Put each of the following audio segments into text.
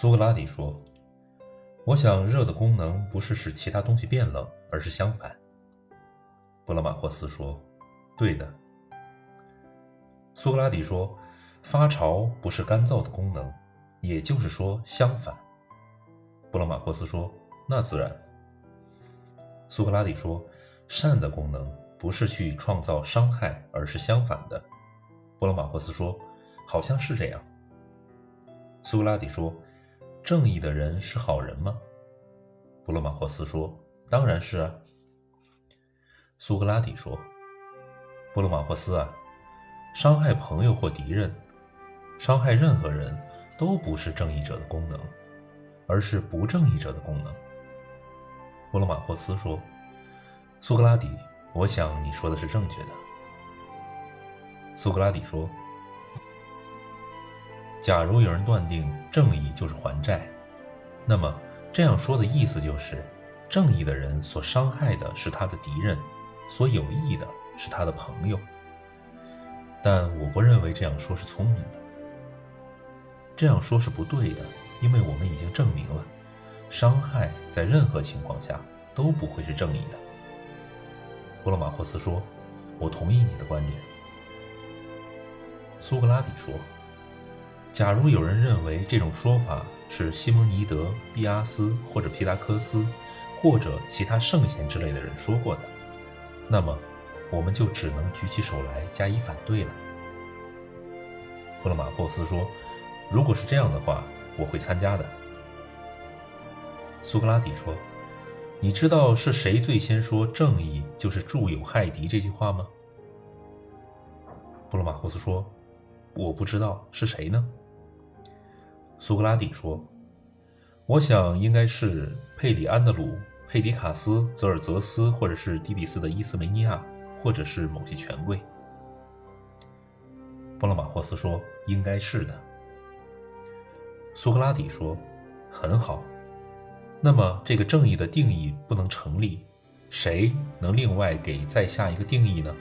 苏格拉底说：“我想热的功能不是使其他东西变冷，而是相反。”布勒马霍斯说：“对的。”苏格拉底说：“发潮不是干燥的功能，也就是说相反。”布勒马霍斯说：“那自然。”苏格拉底说：“善的功能不是去创造伤害，而是相反的。”布勒马霍斯说：“好像是这样。”苏格拉底说：“正义的人是好人吗？”布罗马霍斯说：“当然是啊。”苏格拉底说：“布罗马霍斯啊，伤害朋友或敌人，伤害任何人都不是正义者的功能，而是不正义者的功能。”布罗马霍斯说：“苏格拉底，我想你说的是正确的。”苏格拉底说。假如有人断定正义就是还债，那么这样说的意思就是，正义的人所伤害的是他的敌人，所有益的是他的朋友。但我不认为这样说是聪明的。这样说是不对的，因为我们已经证明了，伤害在任何情况下都不会是正义的。布罗马霍斯说：“我同意你的观点。”苏格拉底说。假如有人认为这种说法是西蒙尼德、毕阿斯或者皮达科斯，或者其他圣贤之类的人说过的，那么我们就只能举起手来加以反对了。布勒马霍斯说：“如果是这样的话，我会参加的。”苏格拉底说：“你知道是谁最先说‘正义就是助友害敌’这句话吗？”布洛马霍斯说：“我不知道是谁呢。”苏格拉底说：“我想应该是佩里安德鲁、佩迪卡斯、泽尔泽斯，或者是迪比斯的伊斯梅尼亚，或者是某些权贵。”布勒马霍斯说：“应该是的。”苏格拉底说：“很好。那么这个正义的定义不能成立，谁能另外给再下一个定义呢？”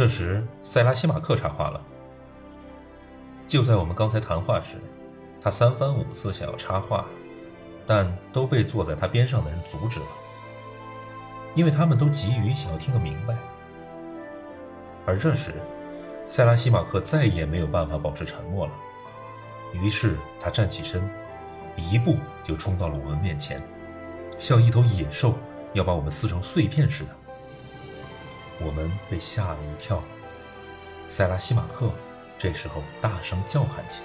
这时，塞拉西马克插话了。就在我们刚才谈话时，他三番五次想要插话，但都被坐在他边上的人阻止了，因为他们都急于想要听个明白。而这时，塞拉西马克再也没有办法保持沉默了，于是他站起身，一步就冲到了我们面前，像一头野兽要把我们撕成碎片似的。我们被吓了一跳，塞拉西马克这时候大声叫喊起来。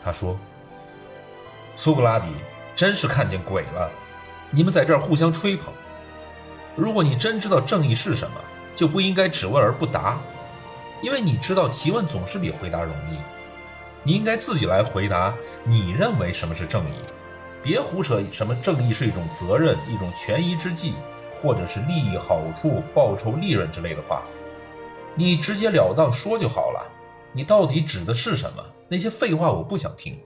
他说：“苏格拉底真是看见鬼了！你们在这儿互相吹捧。如果你真知道正义是什么，就不应该只问而不答，因为你知道提问总是比回答容易。你应该自己来回答，你认为什么是正义？别胡扯什么正义是一种责任，一种权宜之计。”或者是利益、好处、报酬、利润之类的话，你直截了当说就好了。你到底指的是什么？那些废话我不想听。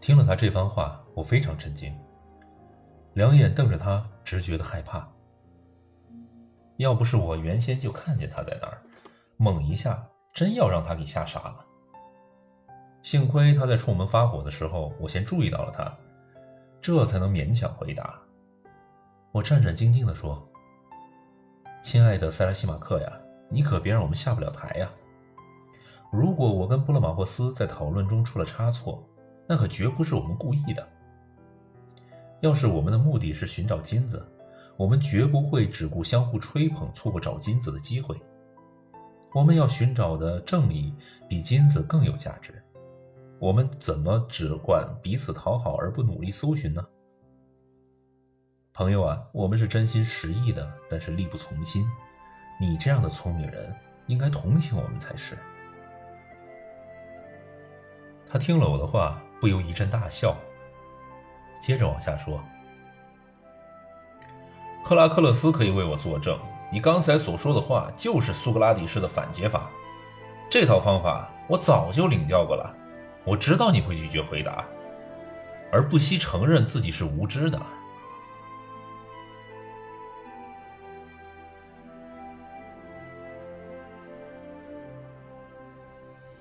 听了他这番话，我非常震惊，两眼瞪着他，直觉的害怕。要不是我原先就看见他在那儿，猛一下真要让他给吓傻了。幸亏他在冲我们发火的时候，我先注意到了他。这才能勉强回答。我战战兢兢地说：“亲爱的塞拉西马克呀，你可别让我们下不了台呀！如果我跟布勒马霍斯在讨论中出了差错，那可绝不是我们故意的。要是我们的目的是寻找金子，我们绝不会只顾相互吹捧，错过找金子的机会。我们要寻找的正义比金子更有价值。”我们怎么只管彼此讨好而不努力搜寻呢？朋友啊，我们是真心实意的，但是力不从心。你这样的聪明人应该同情我们才是。他听了我的话，不由一阵大笑，接着往下说：“赫拉克勒斯可以为我作证，你刚才所说的话就是苏格拉底式的反解法。这套方法我早就领教过了。”我知道你会拒绝回答，而不惜承认自己是无知的。